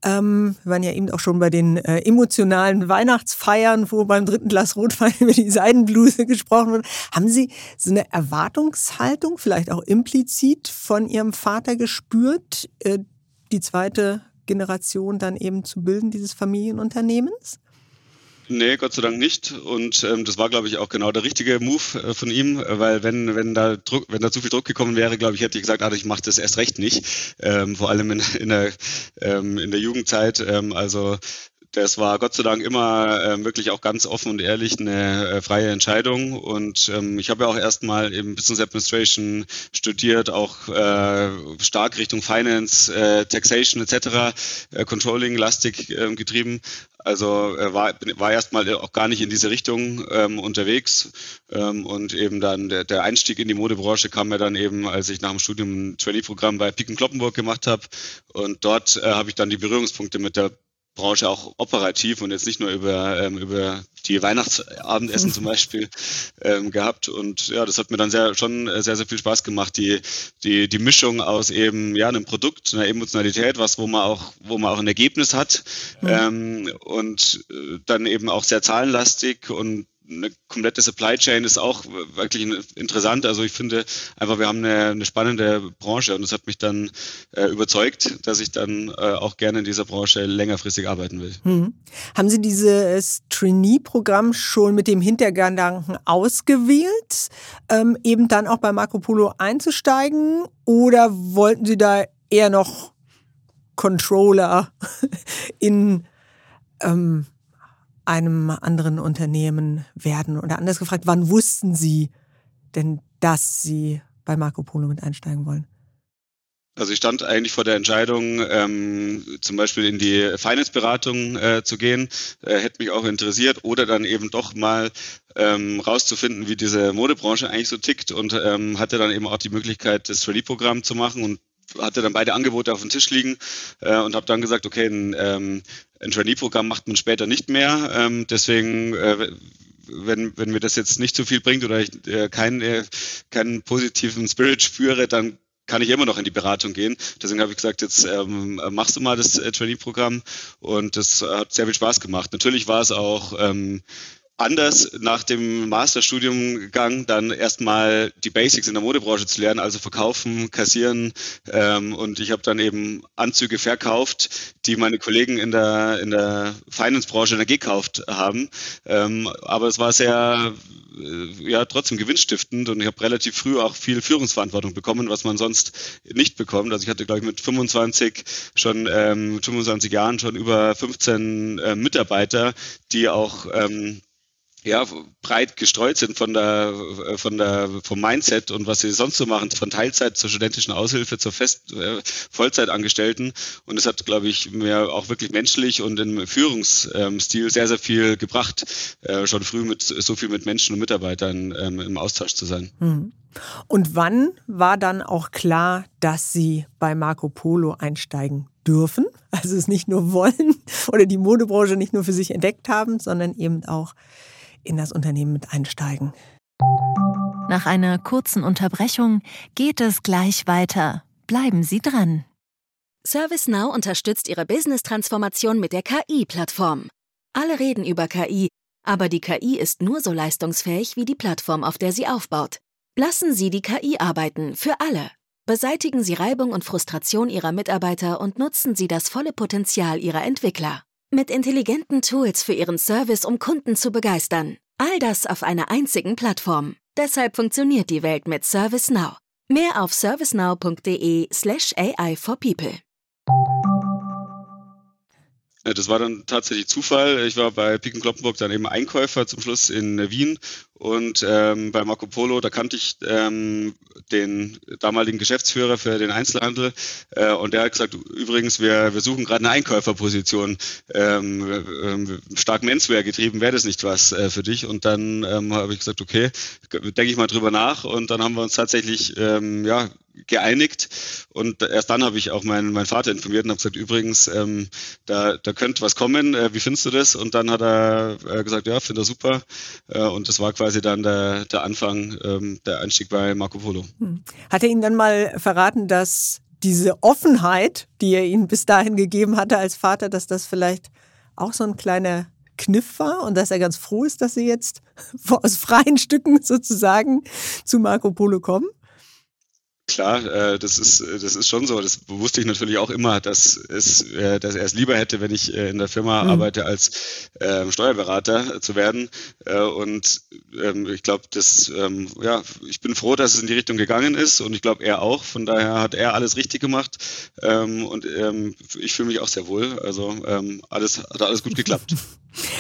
ähm, wir waren ja eben auch schon bei den äh, emotionalen Weihnachtsfeiern, wo beim dritten Glas Rotwein über die Seidenbluse gesprochen wird, haben Sie so eine Erwartungshaltung, vielleicht auch implizit von Ihrem Vater gespürt, äh, die zweite Generation dann eben zu bilden, dieses Familienunternehmens? Nee, Gott sei Dank nicht. Und ähm, das war, glaube ich, auch genau der richtige Move äh, von ihm, weil wenn, wenn da Druck, wenn da zu viel Druck gekommen wäre, glaube ich, hätte ich gesagt, ah, ich mache das erst recht nicht. Ähm, vor allem in, in, der, ähm, in der Jugendzeit. Ähm, also das war Gott sei Dank immer äh, wirklich auch ganz offen und ehrlich eine äh, freie Entscheidung. Und ähm, ich habe ja auch erstmal eben Business Administration studiert, auch äh, stark Richtung Finance, äh, Taxation etc., äh, Controlling lastig äh, getrieben. Also äh, war, war erstmal auch gar nicht in diese Richtung ähm, unterwegs. Ähm, und eben dann der, der Einstieg in die Modebranche kam mir dann eben, als ich nach dem Studium ein Trainee-Programm bei Piken Kloppenburg gemacht habe. Und dort äh, habe ich dann die Berührungspunkte mit der Branche auch operativ und jetzt nicht nur über, ähm, über die Weihnachtsabendessen zum Beispiel ähm, gehabt. Und ja, das hat mir dann sehr, schon sehr, sehr viel Spaß gemacht. Die, die, die Mischung aus eben ja, einem Produkt, einer Emotionalität, was, wo man auch, wo man auch ein Ergebnis hat mhm. ähm, und äh, dann eben auch sehr zahlenlastig und eine komplette Supply Chain ist auch wirklich interessant. Also ich finde einfach, wir haben eine, eine spannende Branche und das hat mich dann äh, überzeugt, dass ich dann äh, auch gerne in dieser Branche längerfristig arbeiten will. Hm. Haben Sie dieses Trainee-Programm schon mit dem Hintergedanken ausgewählt, ähm, eben dann auch bei Marco Polo einzusteigen oder wollten Sie da eher noch Controller in ähm, einem anderen Unternehmen werden? Oder anders gefragt, wann wussten Sie denn, dass Sie bei Marco Polo mit einsteigen wollen? Also ich stand eigentlich vor der Entscheidung, ähm, zum Beispiel in die Finance-Beratung äh, zu gehen, äh, hätte mich auch interessiert, oder dann eben doch mal ähm, rauszufinden, wie diese Modebranche eigentlich so tickt. Und ähm, hatte dann eben auch die Möglichkeit, das Trainee-Programm zu machen. Und hatte dann beide Angebote auf dem Tisch liegen. Äh, und habe dann gesagt, okay, ein, ähm, ein Trainee-Programm macht man später nicht mehr. Ähm, deswegen, äh, wenn, wenn mir das jetzt nicht so viel bringt oder ich äh, keinen, äh, keinen positiven Spirit spüre, dann kann ich immer noch in die Beratung gehen. Deswegen habe ich gesagt, jetzt ähm, machst du mal das äh, Trainee-Programm und das hat sehr viel Spaß gemacht. Natürlich war es auch ähm, anders nach dem Masterstudium gegangen, dann erstmal die Basics in der Modebranche zu lernen, also verkaufen, kassieren. Ähm, und ich habe dann eben Anzüge verkauft, die meine Kollegen in der, in der Finance-Branche gekauft haben. Ähm, aber es war sehr, äh, ja, trotzdem gewinnstiftend und ich habe relativ früh auch viel Führungsverantwortung bekommen, was man sonst nicht bekommt. Also ich hatte, glaube ich, mit 25 schon, ähm, 25 Jahren schon über 15 äh, Mitarbeiter, die auch ähm, ja, breit gestreut sind von der, von der, vom Mindset und was sie sonst so machen, von Teilzeit zur studentischen Aushilfe zur Fest, äh, Vollzeitangestellten. Und es hat, glaube ich, mir auch wirklich menschlich und im Führungsstil sehr, sehr viel gebracht, äh, schon früh mit so viel mit Menschen und Mitarbeitern ähm, im Austausch zu sein. Mhm. Und wann war dann auch klar, dass Sie bei Marco Polo einsteigen dürfen? Also es nicht nur wollen oder die Modebranche nicht nur für sich entdeckt haben, sondern eben auch in das Unternehmen mit einsteigen. Nach einer kurzen Unterbrechung geht es gleich weiter. Bleiben Sie dran. ServiceNow unterstützt Ihre Business-Transformation mit der KI-Plattform. Alle reden über KI, aber die KI ist nur so leistungsfähig wie die Plattform, auf der sie aufbaut. Lassen Sie die KI arbeiten, für alle. Beseitigen Sie Reibung und Frustration Ihrer Mitarbeiter und nutzen Sie das volle Potenzial Ihrer Entwickler. Mit intelligenten Tools für Ihren Service, um Kunden zu begeistern. All das auf einer einzigen Plattform. Deshalb funktioniert die Welt mit ServiceNow. Mehr auf servicenow.de/slash AI for People. Das war dann tatsächlich Zufall. Ich war bei Piken Kloppenburg dann eben Einkäufer zum Schluss in Wien und ähm, bei Marco Polo, da kannte ich ähm, den damaligen Geschäftsführer für den Einzelhandel äh, und der hat gesagt, übrigens, wir, wir suchen gerade eine Einkäuferposition. Ähm, ähm, stark Menswear getrieben, wäre das nicht was äh, für dich? Und dann ähm, habe ich gesagt, okay, denke ich mal drüber nach und dann haben wir uns tatsächlich ähm, ja, geeinigt und erst dann habe ich auch meinen, meinen Vater informiert und habe gesagt, übrigens, ähm, da, da könnte was kommen, äh, wie findest du das? Und dann hat er äh, gesagt, ja, finde er super äh, und das war quasi dann der, der Anfang, ähm, der Einstieg bei Marco Polo. Hm. Hat er Ihnen dann mal verraten, dass diese Offenheit, die er Ihnen bis dahin gegeben hatte als Vater, dass das vielleicht auch so ein kleiner Kniff war und dass er ganz froh ist, dass Sie jetzt aus freien Stücken sozusagen zu Marco Polo kommen? Klar, äh, das ist das ist schon so. Das wusste ich natürlich auch immer, dass es, äh, dass er es lieber hätte, wenn ich äh, in der Firma mhm. arbeite, als äh, Steuerberater zu werden. Äh, und ähm, ich glaube, das ähm, ja, ich bin froh, dass es in die Richtung gegangen ist und ich glaube er auch. Von daher hat er alles richtig gemacht ähm, und ähm, ich fühle mich auch sehr wohl. Also ähm, alles hat alles gut geklappt.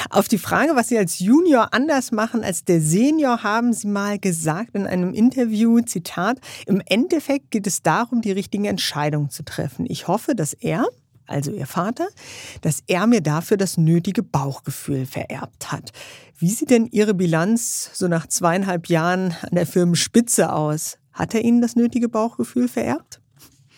Auf die Frage, was Sie als Junior anders machen als der Senior, haben Sie mal gesagt in einem Interview, Zitat, im Endeffekt geht es darum, die richtigen Entscheidungen zu treffen. Ich hoffe, dass er, also Ihr Vater, dass er mir dafür das nötige Bauchgefühl vererbt hat. Wie sieht denn Ihre Bilanz so nach zweieinhalb Jahren an der Firmenspitze aus? Hat er Ihnen das nötige Bauchgefühl vererbt?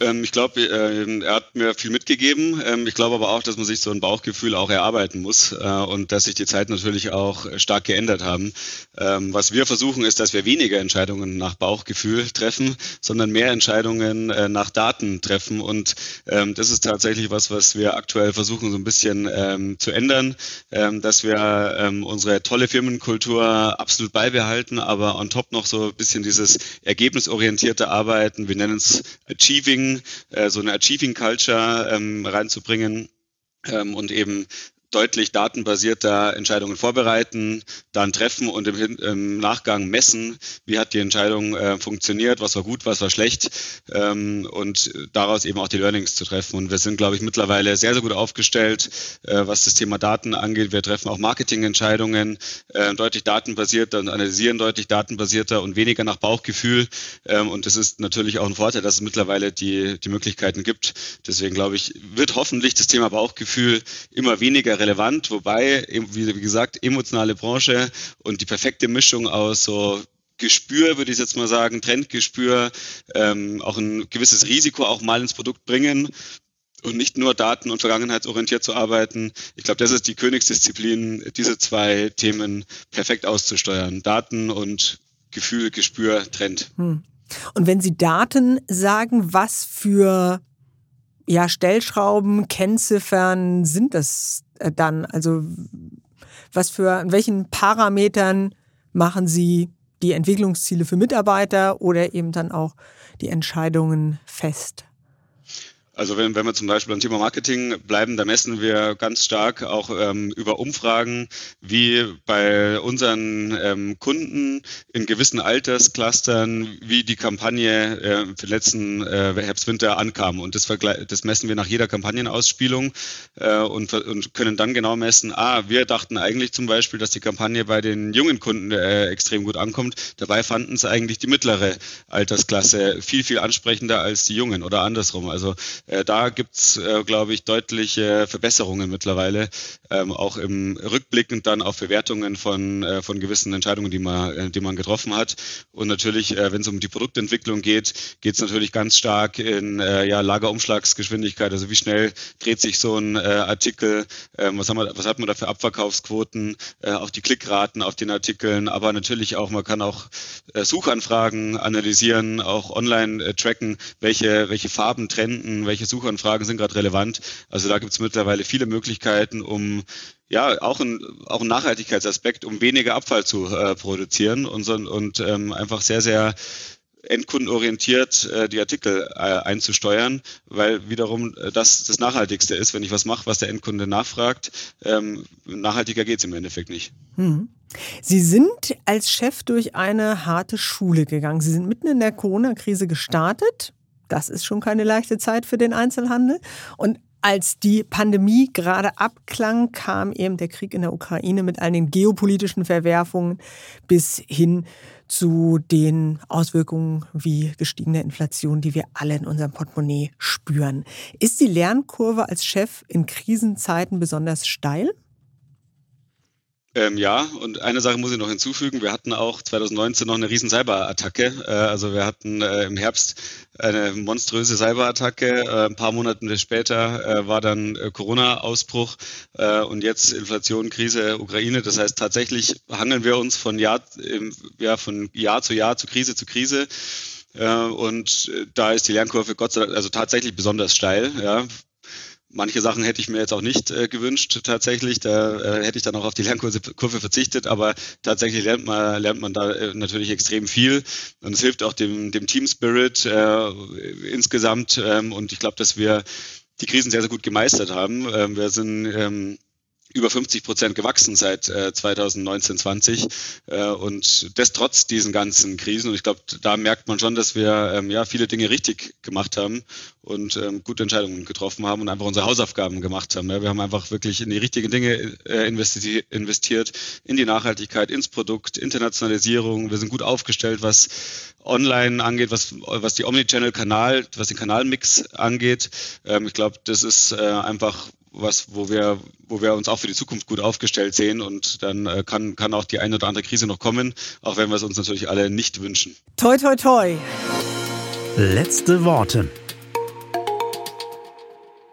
Ähm, ich glaube, äh, er hat mir viel mitgegeben. Ähm, ich glaube aber auch, dass man sich so ein Bauchgefühl auch erarbeiten muss äh, und dass sich die Zeit natürlich auch stark geändert haben. Ähm, was wir versuchen, ist, dass wir weniger Entscheidungen nach Bauchgefühl treffen, sondern mehr Entscheidungen äh, nach Daten treffen. Und ähm, das ist tatsächlich was, was wir aktuell versuchen, so ein bisschen ähm, zu ändern, ähm, dass wir ähm, unsere tolle Firmenkultur absolut beibehalten, aber on top noch so ein bisschen dieses ergebnisorientierte Arbeiten, wir nennen es Achieving, äh, so eine Achieving Culture ähm, reinzubringen ähm, und eben deutlich datenbasierter Entscheidungen vorbereiten, dann treffen und im, im Nachgang messen, wie hat die Entscheidung äh, funktioniert, was war gut, was war schlecht ähm, und daraus eben auch die Learnings zu treffen. Und wir sind, glaube ich, mittlerweile sehr, sehr gut aufgestellt, äh, was das Thema Daten angeht. Wir treffen auch Marketingentscheidungen äh, deutlich datenbasierter und analysieren deutlich datenbasierter und weniger nach Bauchgefühl. Ähm, und das ist natürlich auch ein Vorteil, dass es mittlerweile die, die Möglichkeiten gibt. Deswegen glaube ich, wird hoffentlich das Thema Bauchgefühl immer weniger relevant, wobei, wie, gesagt, emotionale Branche und die perfekte Mischung aus so Gespür, würde ich jetzt mal sagen, Trendgespür, ähm, auch ein gewisses Risiko auch mal ins Produkt bringen und nicht nur daten- und vergangenheitsorientiert zu arbeiten. Ich glaube, das ist die Königsdisziplin, diese zwei Themen perfekt auszusteuern. Daten und Gefühl, Gespür, Trend. Hm. Und wenn Sie Daten sagen, was für ja, Stellschrauben, Kennziffern sind das dann? Also was für, an welchen Parametern machen Sie die Entwicklungsziele für Mitarbeiter oder eben dann auch die Entscheidungen fest? Also wenn, wenn wir zum Beispiel beim Thema Marketing bleiben, da messen wir ganz stark auch ähm, über Umfragen, wie bei unseren ähm, Kunden in gewissen Altersclustern, wie die Kampagne äh, für den letzten äh, Herbst-Winter ankam. Und das, das messen wir nach jeder Kampagnenausspielung äh, und, und können dann genau messen, ah, wir dachten eigentlich zum Beispiel, dass die Kampagne bei den jungen Kunden äh, extrem gut ankommt. Dabei fanden es eigentlich die mittlere Altersklasse viel, viel ansprechender als die Jungen oder andersrum. Also da gibt's, äh, glaube ich, deutliche Verbesserungen mittlerweile, ähm, auch im Rückblickend dann auf Bewertungen von, äh, von gewissen Entscheidungen, die man, äh, die man getroffen hat. Und natürlich, äh, wenn es um die Produktentwicklung geht, geht es natürlich ganz stark in äh, ja, Lagerumschlagsgeschwindigkeit. Also wie schnell dreht sich so ein äh, Artikel, ähm, was, haben wir, was hat man da für Abverkaufsquoten, äh, auch die Klickraten auf den Artikeln, aber natürlich auch, man kann auch äh, Suchanfragen analysieren, auch online äh, tracken, welche, welche Farben trenden, welche Suchanfragen sind gerade relevant. Also da gibt es mittlerweile viele Möglichkeiten, um ja auch ein, auch ein Nachhaltigkeitsaspekt, um weniger Abfall zu äh, produzieren und, und ähm, einfach sehr, sehr endkundenorientiert äh, die Artikel äh, einzusteuern, weil wiederum äh, das das Nachhaltigste ist, wenn ich was mache, was der Endkunde nachfragt. Ähm, nachhaltiger geht es im Endeffekt nicht. Hm. Sie sind als Chef durch eine harte Schule gegangen. Sie sind mitten in der Corona-Krise gestartet. Das ist schon keine leichte Zeit für den Einzelhandel. Und als die Pandemie gerade abklang, kam eben der Krieg in der Ukraine mit all den geopolitischen Verwerfungen bis hin zu den Auswirkungen wie gestiegene Inflation, die wir alle in unserem Portemonnaie spüren. Ist die Lernkurve als Chef in Krisenzeiten besonders steil? Ähm, ja, und eine Sache muss ich noch hinzufügen. Wir hatten auch 2019 noch eine riesen Cyberattacke. Äh, also wir hatten äh, im Herbst eine monströse Cyberattacke. Äh, ein paar Monate später äh, war dann äh, Corona-Ausbruch äh, und jetzt Inflation, Krise, Ukraine. Das heißt, tatsächlich handeln wir uns von Jahr, ja, von Jahr zu Jahr, zu Krise zu Krise. Und da ist die Lernkurve Gott sei Dank also tatsächlich besonders steil. Ja. Manche Sachen hätte ich mir jetzt auch nicht äh, gewünscht, tatsächlich. Da äh, hätte ich dann auch auf die Lernkurve verzichtet, aber tatsächlich lernt man, lernt man da äh, natürlich extrem viel. Und es hilft auch dem, dem Team Spirit äh, insgesamt. Ähm, und ich glaube, dass wir die Krisen sehr, sehr gut gemeistert haben. Ähm, wir sind ähm, über 50 Prozent gewachsen seit äh, 2019, 20 äh, und das trotz diesen ganzen Krisen. Und ich glaube, da merkt man schon, dass wir ähm, ja viele Dinge richtig gemacht haben und ähm, gute Entscheidungen getroffen haben und einfach unsere Hausaufgaben gemacht haben. Ja. Wir haben einfach wirklich in die richtigen Dinge äh, investi investiert, in die Nachhaltigkeit, ins Produkt, Internationalisierung. Wir sind gut aufgestellt, was online angeht, was, was die Omnichannel-Kanal, was den Kanalmix angeht. Ähm, ich glaube, das ist äh, einfach was, wo wir, wo wir uns auch für die Zukunft gut aufgestellt sehen und dann äh, kann, kann auch die eine oder andere Krise noch kommen, auch wenn wir es uns natürlich alle nicht wünschen. Toi, toi, toi. Letzte Worte.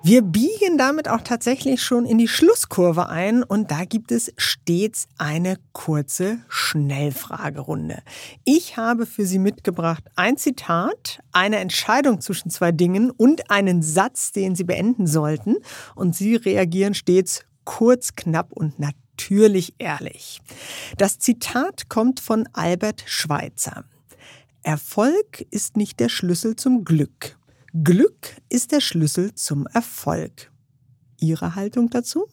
Wir biegen damit auch tatsächlich schon in die Schlusskurve ein und da gibt es stets eine kurze Schnellfragerunde. Ich habe für Sie mitgebracht ein Zitat, eine Entscheidung zwischen zwei Dingen und einen Satz, den Sie beenden sollten und Sie reagieren stets kurz, knapp und natürlich ehrlich. Das Zitat kommt von Albert Schweitzer. Erfolg ist nicht der Schlüssel zum Glück. Glück ist der Schlüssel zum Erfolg. Ihre Haltung dazu?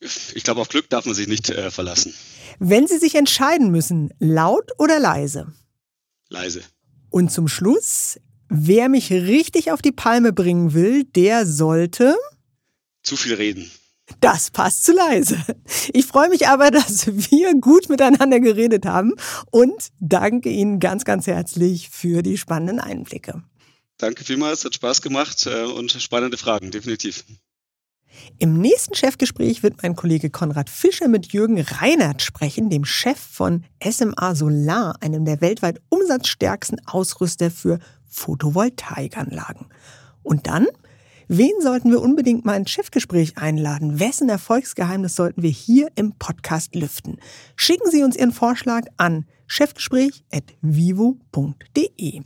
Ich glaube, auf Glück darf man sich nicht äh, verlassen. Wenn Sie sich entscheiden müssen, laut oder leise? Leise. Und zum Schluss, wer mich richtig auf die Palme bringen will, der sollte. Zu viel reden. Das passt zu leise. Ich freue mich aber, dass wir gut miteinander geredet haben und danke Ihnen ganz, ganz herzlich für die spannenden Einblicke. Danke vielmals, hat Spaß gemacht äh, und spannende Fragen, definitiv. Im nächsten Chefgespräch wird mein Kollege Konrad Fischer mit Jürgen Reinert sprechen, dem Chef von SMA Solar, einem der weltweit umsatzstärksten Ausrüster für Photovoltaikanlagen. Und dann? Wen sollten wir unbedingt mal ins Chefgespräch einladen? Wessen Erfolgsgeheimnis sollten wir hier im Podcast lüften? Schicken Sie uns Ihren Vorschlag an chefgespräch.vivo.de.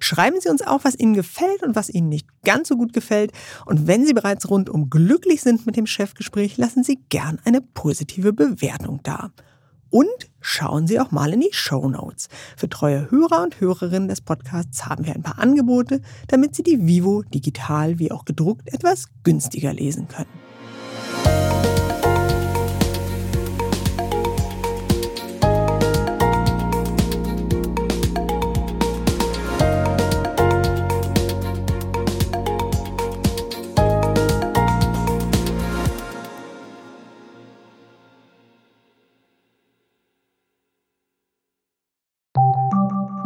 Schreiben Sie uns auch, was Ihnen gefällt und was Ihnen nicht ganz so gut gefällt. Und wenn Sie bereits rundum glücklich sind mit dem Chefgespräch, lassen Sie gern eine positive Bewertung da. Und schauen Sie auch mal in die Show Notes. Für treue Hörer und Hörerinnen des Podcasts haben wir ein paar Angebote, damit Sie die Vivo digital wie auch gedruckt etwas günstiger lesen können.